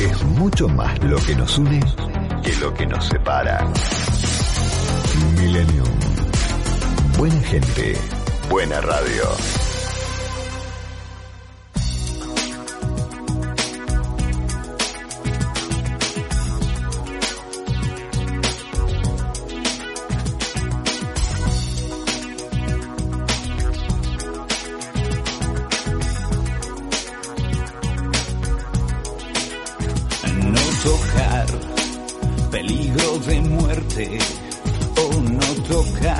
Es mucho más lo que nos une que lo que nos separa. Millennium. Buena gente. Buena radio.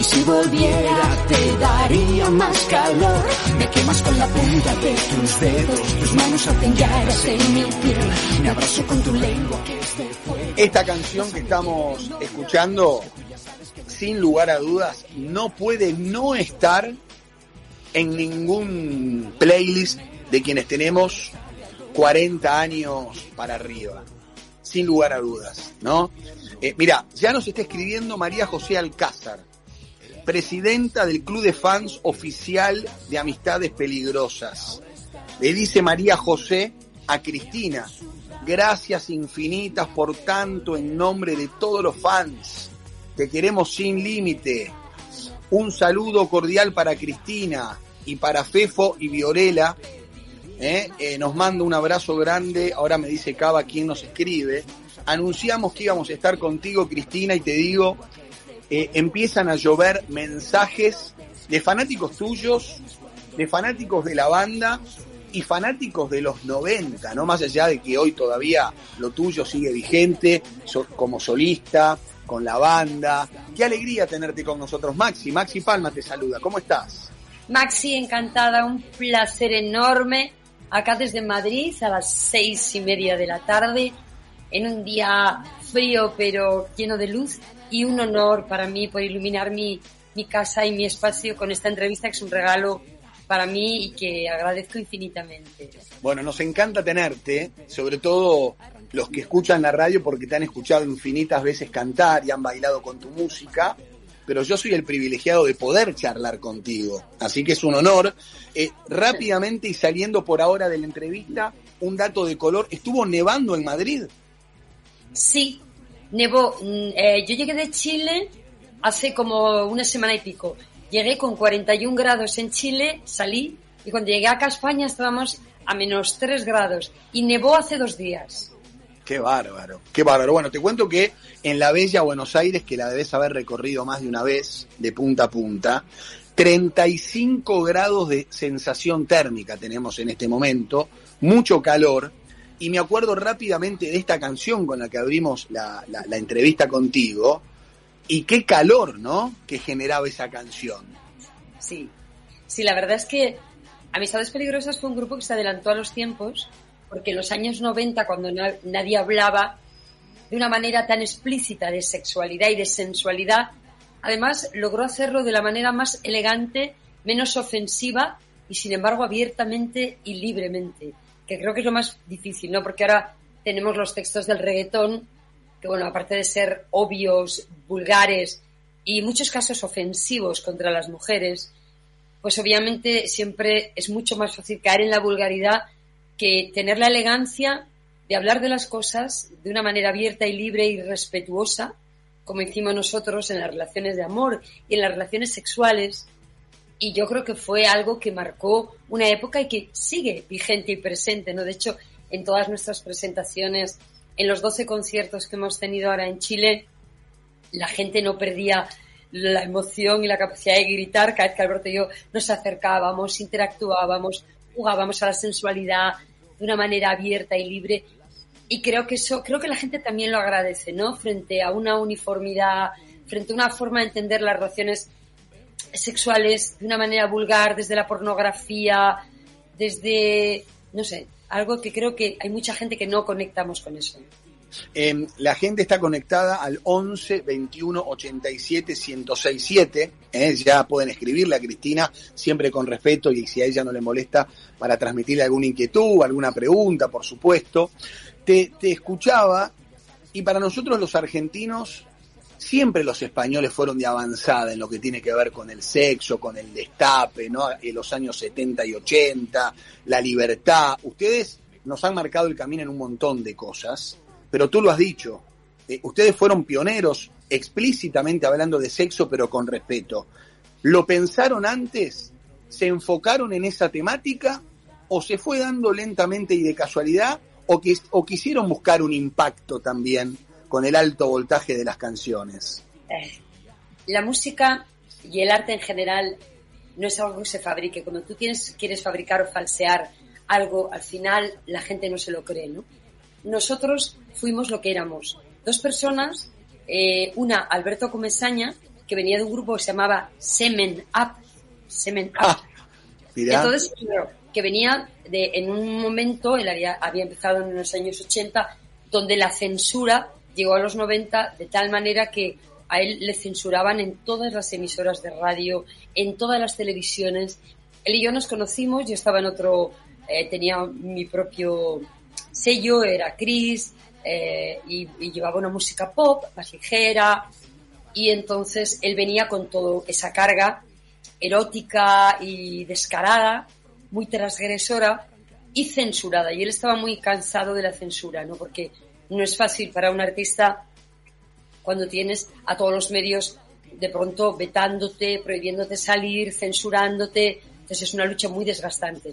Y si volviera te daría más calor. Me quemas con la punta de tus dedos. Tus manos hacen llagas en mi piel. Me abrazo con tu lengua que es de fuego. Esta canción que estamos escuchando, sin lugar a dudas, no puede no estar en ningún playlist de quienes tenemos 40 años para arriba. Sin lugar a dudas, ¿no? Eh, mira, ya nos está escribiendo María José Alcázar, presidenta del Club de Fans Oficial de Amistades Peligrosas. Le dice María José a Cristina, gracias infinitas por tanto en nombre de todos los fans. Te queremos sin límite. Un saludo cordial para Cristina y para Fefo y Viorela. ¿eh? Eh, nos manda un abrazo grande. Ahora me dice Cava quién nos escribe. Anunciamos que íbamos a estar contigo, Cristina, y te digo, eh, empiezan a llover mensajes de fanáticos tuyos, de fanáticos de la banda y fanáticos de los 90, ¿no? Más allá de que hoy todavía lo tuyo sigue vigente so- como solista, con la banda. Qué alegría tenerte con nosotros, Maxi. Maxi Palma te saluda. ¿Cómo estás? Maxi, encantada, un placer enorme. Acá desde Madrid a las seis y media de la tarde, en un día frío pero lleno de luz y un honor para mí por iluminar mi, mi casa y mi espacio con esta entrevista que es un regalo para mí y que agradezco infinitamente. Bueno, nos encanta tenerte, sobre todo los que escuchan la radio porque te han escuchado infinitas veces cantar y han bailado con tu música, pero yo soy el privilegiado de poder charlar contigo, así que es un honor. Eh, rápidamente y saliendo por ahora de la entrevista, un dato de color, ¿estuvo nevando en Madrid? Sí, nevó. Mm, eh, yo llegué de Chile hace como una semana y pico. Llegué con 41 grados en Chile, salí y cuando llegué acá a España estábamos a menos 3 grados y nevó hace dos días. Qué bárbaro, qué bárbaro. Bueno, te cuento que en la bella Buenos Aires, que la debes haber recorrido más de una vez, de punta a punta, 35 grados de sensación térmica tenemos en este momento, mucho calor, y me acuerdo rápidamente de esta canción con la que abrimos la, entrevista contigo, y qué calor, ¿no?, que generaba esa canción. Sí, sí, la verdad es que Amistades Peligrosas fue un grupo que se adelantó a los tiempos porque en los años 90, cuando na- nadie hablaba de una manera tan explícita de sexualidad y de sensualidad, además logró hacerlo de la manera más elegante, menos ofensiva y sin embargo abiertamente y libremente, que creo que es lo más difícil, ¿no? Porque ahora tenemos los textos del reggaetón, que bueno, aparte de ser obvios, vulgares y muchos casos ofensivos contra las mujeres, pues obviamente siempre es mucho más fácil caer en la vulgaridad que tener la elegancia de hablar de las cosas de una manera abierta y libre y respetuosa, como hicimos nosotros en las relaciones de amor y en las relaciones sexuales. Y yo creo que fue algo que marcó una época y que sigue vigente y presente, ¿no? De hecho, en todas nuestras presentaciones, en los 12 conciertos que hemos tenido ahora en Chile, la gente no perdía la emoción y la capacidad de gritar cada vez que Alberto y yo nos acercábamos, interactuábamos, jugábamos a la sensualidad de una manera abierta y libre. Y creo que eso, creo que la gente también lo agradece, ¿no? Frente a una uniformidad, frente a una forma de entender las relaciones sexuales de una manera vulgar, desde la pornografía, desde, no sé, algo que creo que hay mucha gente que no conectamos con eso. Em, la gente está conectada al 11 21 87 1067. ¿eh? Ya pueden escribirle a Cristina, siempre con respeto y si a ella no le molesta, para transmitirle alguna inquietud, alguna pregunta, por supuesto. Te, te escuchaba y para nosotros los argentinos, siempre los españoles fueron de avanzada en lo que tiene que ver con el sexo, con el destape, ¿no? En los años 70 y 80, la libertad. Ustedes nos han marcado el camino en un montón de cosas pero tú lo has dicho, eh, ustedes fueron pioneros explícitamente hablando de sexo, pero con respeto. ¿Lo pensaron antes? ¿Se enfocaron en esa temática? ¿O se fue dando lentamente y de casualidad? ¿O, o quisieron buscar un impacto también con el alto voltaje de las canciones? Eh, la música y el arte en general no es algo que se fabrique. Cuando tú tienes, quieres fabricar o falsear algo, al final la gente no se lo cree, ¿no? nosotros fuimos lo que éramos. Dos personas, eh, una Alberto Comesaña, que venía de un grupo que se llamaba Semen Up. Semen Up. Ah, Entonces, que venía de, en un momento, él había, había empezado en los años 80, donde la censura llegó a los 90 de tal manera que a él le censuraban en todas las emisoras de radio, en todas las televisiones. Él y yo nos conocimos, yo estaba en otro, eh, tenía mi propio sello era Chris eh, y, llevaba una música pop más ligera y entonces él venía con toda esa carga erótica y descarada, muy transgresora y censurada. Y él estaba muy cansado de la censura, ¿no? Porque no es fácil para un artista cuando tienes a todos los medios de pronto vetándote, prohibiéndote salir, censurándote. Entonces es una lucha muy desgastante.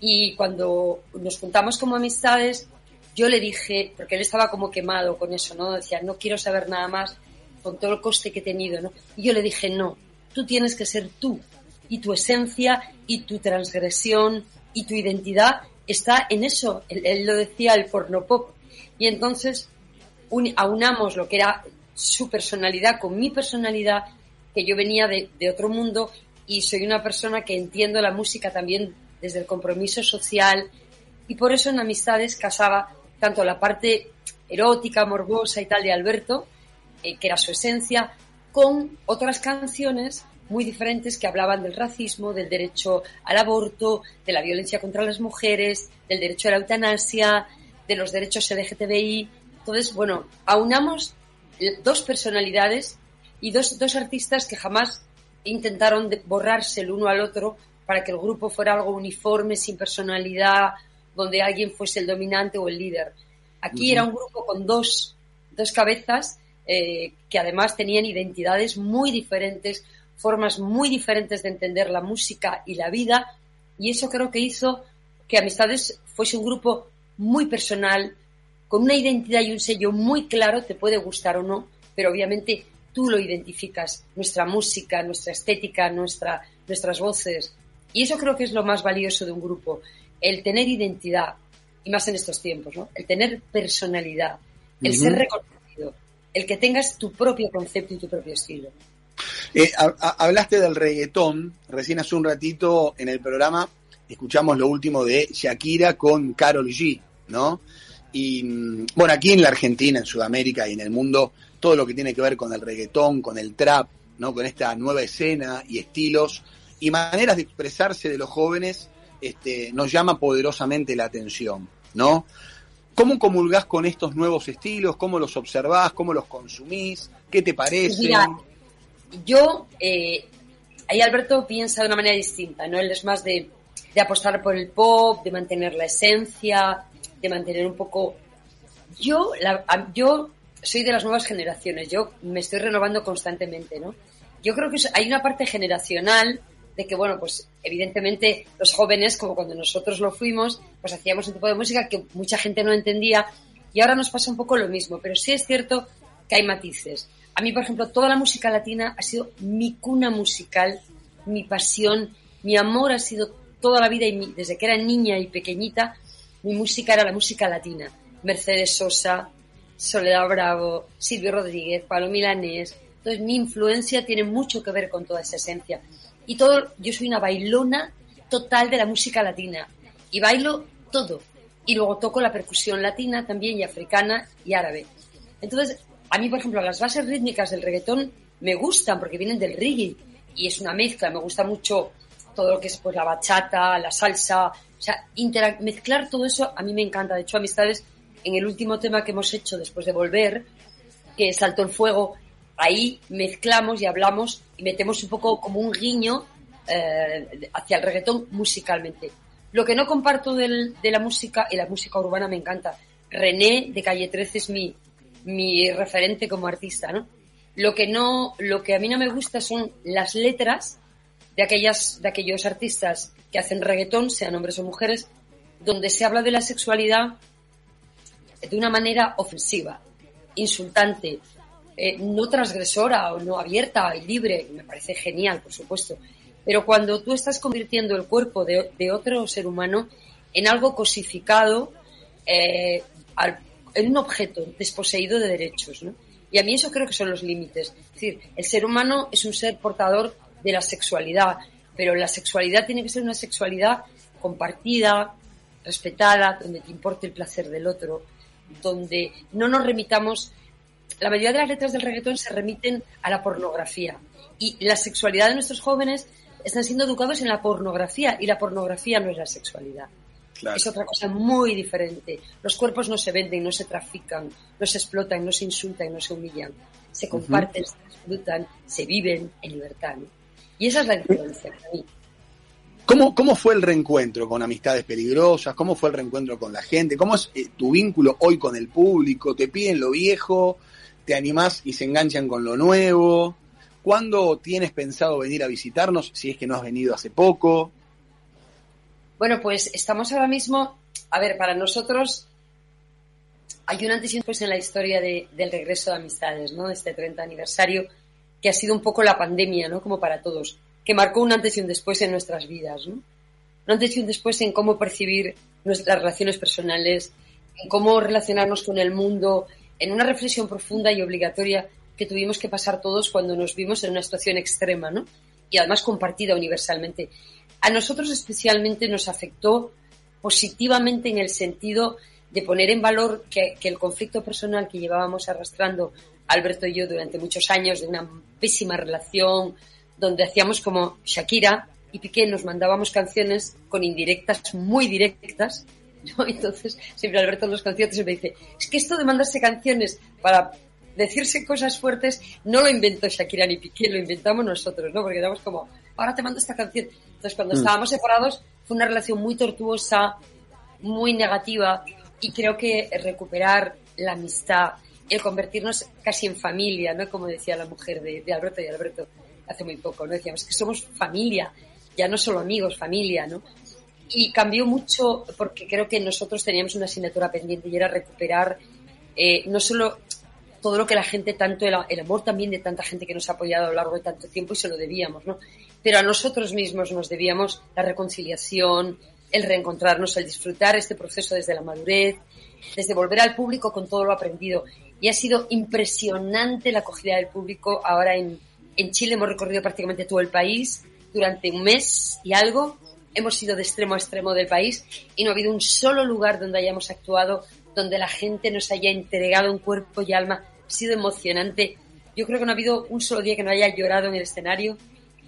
Y cuando nos juntamos como amistades, yo le dije, porque él estaba como quemado con eso, ¿no? Decía, no quiero saber nada más con todo el coste que he tenido, ¿no? Y yo le dije, no, tú tienes que ser tú. Y tu esencia y tu transgresión y tu identidad está en eso. Él, lo decía, el porno pop. Y entonces aunamos lo que era su personalidad con mi personalidad, que yo venía de, otro mundo y soy una persona que entiendo la música también desde el compromiso social y por eso en Amistades casaba tanto la parte erótica, morbosa y tal de Alberto, eh, que era su esencia, con otras canciones muy diferentes que hablaban del racismo, del derecho al aborto, de la violencia contra las mujeres, del derecho a la eutanasia, de los derechos LGTBI. Entonces, bueno, aunamos dos personalidades y dos, dos artistas que jamás intentaron borrarse el uno al otro para que el grupo fuera algo uniforme, sin personalidad, donde alguien fuese el dominante o el líder. Aquí era un grupo con dos, dos cabezas eh, que además tenían identidades muy diferentes, formas muy diferentes de entender la música y la vida, y eso creo que hizo que Amistades fuese un grupo muy personal, con una identidad y un sello muy claro, te puede gustar o no, pero obviamente tú lo identificas, nuestra música, nuestra estética, nuestra, nuestras voces, y eso creo que es lo más valioso de un grupo, el tener identidad, y más en estos tiempos, ¿no? El tener personalidad, el ser reconocido, el que tengas tu propio concepto y tu propio estilo. Eh, hablaste del reggaetón, recién hace un ratito en el programa escuchamos lo último de Shakira con Carol G, ¿no? Y mm, bueno, aquí en la Argentina, en Sudamérica y en el mundo, todo lo que tiene que ver con el reggaetón, con el trap, ¿no? Con esta nueva escena y estilos, y maneras de expresarse de los jóvenes este, nos llama poderosamente la atención, ¿no? ¿Cómo comulgás con estos nuevos estilos? ¿Cómo los observás? ¿Cómo los consumís? ¿Qué te parece? Mira, yo, eh, ahí Alberto piensa de una manera distinta, ¿no? Él es más de, de apostar por el pop, de mantener la esencia, de mantener un poco... Yo, yo soy de las nuevas generaciones, yo me estoy renovando constantemente, ¿no? Yo creo que hay una parte generacional de que, bueno, pues evidentemente los jóvenes, como cuando nosotros lo fuimos, pues hacíamos un tipo de música que mucha gente no entendía y ahora nos pasa un poco lo mismo, pero sí es cierto que hay matices. a mí, por ejemplo, toda la música latina ha sido mi cuna musical, mi pasión, mi amor ha sido toda la vida y desde que era niña y pequeñita, mi música era la música latina. Mercedes Sosa, Soledad Bravo, Silvio Rodríguez, Pablo Milanés. Entonces mi influencia tiene mucho que ver con toda esa esencia. Y todo, yo soy una bailona total de la música latina. Y bailo todo. Y luego toco la percusión latina también y africana y árabe. Entonces, a mí, por ejemplo, las bases rítmicas del reggaetón me gustan porque vienen del reggae y es una mezcla. Me gusta mucho todo lo que es pues la bachata, la salsa, o sea, mezclar todo eso a mí me encanta. De hecho, amistades, en el último tema que hemos hecho después de volver, que Salto el Fuego, ahí mezclamos y hablamos y metemos un poco como un guiño eh, hacia el reggaetón musicalmente. Lo que no comparto del, de la música, y la música urbana me encanta. René de Calle 13 es mi, mi referente como artista, ¿no? Lo que no, lo que a mí no me gusta son las letras de aquellas, de aquellos artistas que hacen reggaetón, sean hombres o mujeres, donde se habla de la sexualidad de una manera ofensiva, insultante, eh, no transgresora o no abierta y libre, me parece genial, por supuesto. Pero cuando tú estás convirtiendo el cuerpo de, otro ser humano en algo cosificado, eh, en un objeto desposeído de derechos, ¿no? Y a mí eso creo que son los límites. Es decir, el ser humano es un ser portador de la sexualidad, pero la sexualidad tiene que ser una sexualidad compartida, respetada, donde te importe el placer del otro, donde no nos remitamos. La mayoría de las letras del reggaetón se remiten a la pornografía y la sexualidad de nuestros jóvenes están siendo educados en la pornografía y la pornografía no es la sexualidad. Es otra cosa muy diferente. Los cuerpos no se venden, no se trafican, no se explotan, no se insultan, no se humillan. Se comparten, se disfrutan, se viven en libertad. Y esa es la diferencia para mí. ¿Cómo, ¿Cómo fue el reencuentro con Amistades Peligrosas? ¿Cómo fue el reencuentro con la gente? ¿Cómo es eh, tu vínculo hoy con el público? ¿Te piden lo viejo? ¿Te animás y se enganchan con lo nuevo? ¿Cuándo tienes pensado venir a visitarnos? Si es que no has venido hace poco. Bueno, pues estamos ahora mismo, a ver, para nosotros hay un antes y un después en la historia del regreso de amistades, ¿no? Este 30 aniversario que ha sido un poco la pandemia, ¿no? Como para todos, que marcó un antes y un después en nuestras vidas, ¿no? Un antes y un después en cómo percibir nuestras relaciones personales, en cómo relacionarnos con el mundo, en una reflexión profunda y obligatoria que tuvimos que pasar todos cuando nos vimos en una situación extrema, ¿no? Y además compartida universalmente. A nosotros especialmente nos afectó positivamente en el sentido de poner en valor que, que el conflicto personal que llevábamos arrastrando Alberto y yo durante muchos años de una pésima relación, donde hacíamos como Shakira y Piqué nos mandábamos canciones con indirectas muy directas. ¿no? Entonces, siempre Alberto en los conciertos siempre dice, es que esto de mandarse canciones para decirse cosas fuertes no lo inventó Shakira ni Piqué, lo inventamos nosotros, ¿no? Porque éramos como, ahora te mando esta canción. Entonces, cuando mm. estábamos separados, fue una relación muy tortuosa, muy negativa, y creo que recuperar la amistad, el convertirnos casi en familia, ¿no? Como decía la mujer de, Alberto y Alberto hace muy poco, ¿no? Decíamos que somos familia, ya no solo amigos, familia, ¿no? Y cambió mucho porque creo que nosotros teníamos una asignatura pendiente y era recuperar eh, no solo todo lo que la gente tanto, el, el, amor también de tanta gente que nos ha apoyado a lo largo de tanto tiempo y se lo debíamos, ¿no? Pero a nosotros mismos nos debíamos la reconciliación, el reencontrarnos, el disfrutar este proceso desde la madurez, desde volver al público con todo lo aprendido y ha sido impresionante la acogida del público. Ahora en, en Chile hemos recorrido prácticamente todo el país durante un mes y algo. Hemos ido de extremo a extremo del país y no ha habido un solo lugar donde hayamos actuado, donde la gente nos haya entregado un cuerpo y alma. Ha sido emocionante. Yo creo que no ha habido un solo día que no haya llorado en el escenario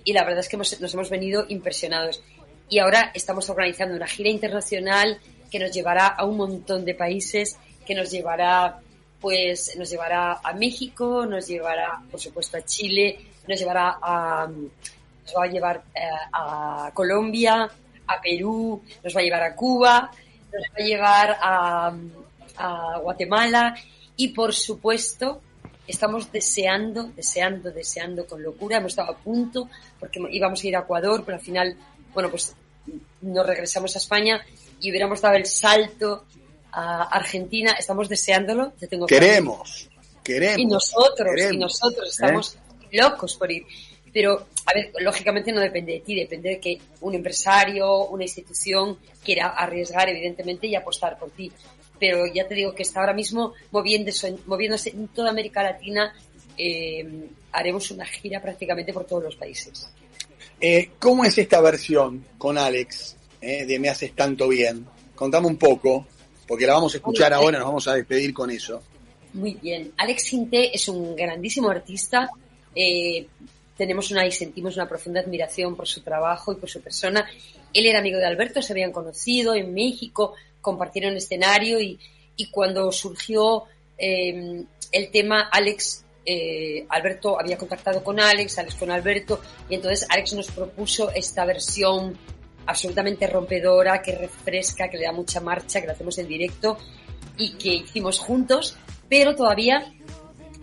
y la verdad es que nos hemos venido impresionados. Y ahora estamos organizando una gira internacional que nos llevará a un montón de países, que nos llevará pues nos llevará a México, nos llevará, por supuesto, a Chile, nos llevará a, nos va a llevar eh, a Colombia, a Perú, nos va a llevar a Cuba, nos va a llevar a, a Guatemala y, por supuesto, estamos deseando, deseando, deseando con locura. Hemos estado a punto porque íbamos a ir a Ecuador, pero al final, bueno, pues nos regresamos a España y hubiéramos dado el salto a Argentina. Estamos deseándolo. queremos, queremos. Y nosotros, y nosotros ¿eh? estamos locos por ir. Pero, a ver, lógicamente no depende de ti, depende de que un empresario, una institución quiera arriesgar, evidentemente, y apostar por ti. Pero ya te digo que está ahora mismo moviéndose, moviéndose en toda América Latina. eh, haremos una gira prácticamente por todos los países. Eh, ¿Cómo es esta versión con Alex eh, de Me haces tanto bien? Contame un poco, porque la vamos a escuchar ahora, nos vamos a despedir con eso. Muy bien. Alex Sinté es un grandísimo artista. Eh, tenemos una y sentimos una profunda admiración por su trabajo y por su persona. Él era amigo de Alberto, se habían conocido en México, compartieron escenario y, y cuando surgió eh, el tema, Alex, eh, Alberto había contactado con Alex, Alex con Alberto, y entonces Alex nos propuso esta versión absolutamente rompedora, que refresca, que le da mucha marcha, que la hacemos en directo y que hicimos juntos, pero todavía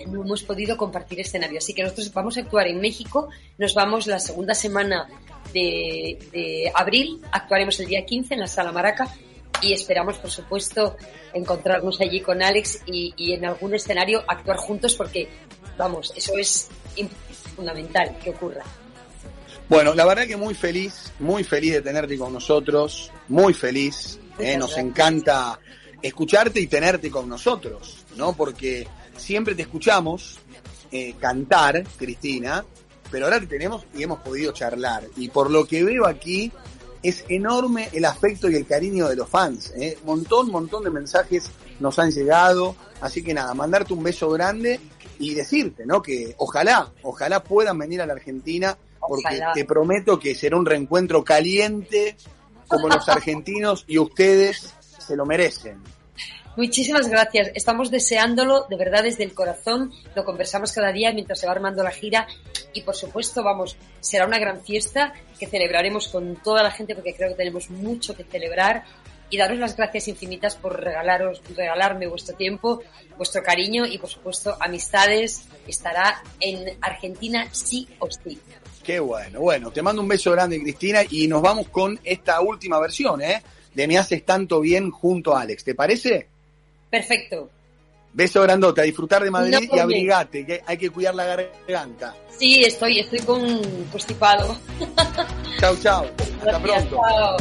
no hemos podido compartir escenario. Así que nosotros vamos a actuar en México, nos vamos la segunda semana de, de abril, actuaremos el día 15 en la Sala Maraca y esperamos, por supuesto, encontrarnos allí con Alex y, y en algún escenario actuar juntos porque, vamos, eso es fundamental que ocurra. Bueno, la verdad que muy feliz, muy feliz de tenerte con nosotros, muy feliz. eh, nos encanta escucharte y tenerte con nosotros, ¿no? Porque siempre te escuchamos eh, cantar, Cristina, pero ahora te tenemos y hemos podido charlar. Y por lo que veo aquí, es enorme el afecto y el cariño de los fans. ¿eh? Montón, montón de mensajes nos han llegado. Así que nada, mandarte un beso grande y decirte, ¿no? Que ojalá, ojalá puedan venir a la Argentina, porque Ojalá. te prometo que será un reencuentro caliente, como los argentinos y ustedes se lo merecen. Muchísimas gracias. Estamos deseándolo de verdad desde el corazón. Lo conversamos cada día mientras se va armando la gira. Y por supuesto, vamos, será una gran fiesta que celebraremos con toda la gente porque creo que tenemos mucho que celebrar. Y daros las gracias infinitas por regalaros, regalarme vuestro tiempo, vuestro cariño y por supuesto amistades. Estará en Argentina sí o sí. Qué bueno. Bueno, te mando un beso grande, Cristina, y nos vamos con esta última versión, ¿eh? De Me haces tanto bien junto a Alex. ¿Te parece? Perfecto. Beso grandote, a disfrutar de Madrid No, y abrigate, que hay que cuidar la garganta. Sí, estoy, estoy con constipado. Chau, chau. Hasta Gracias, pronto. chao.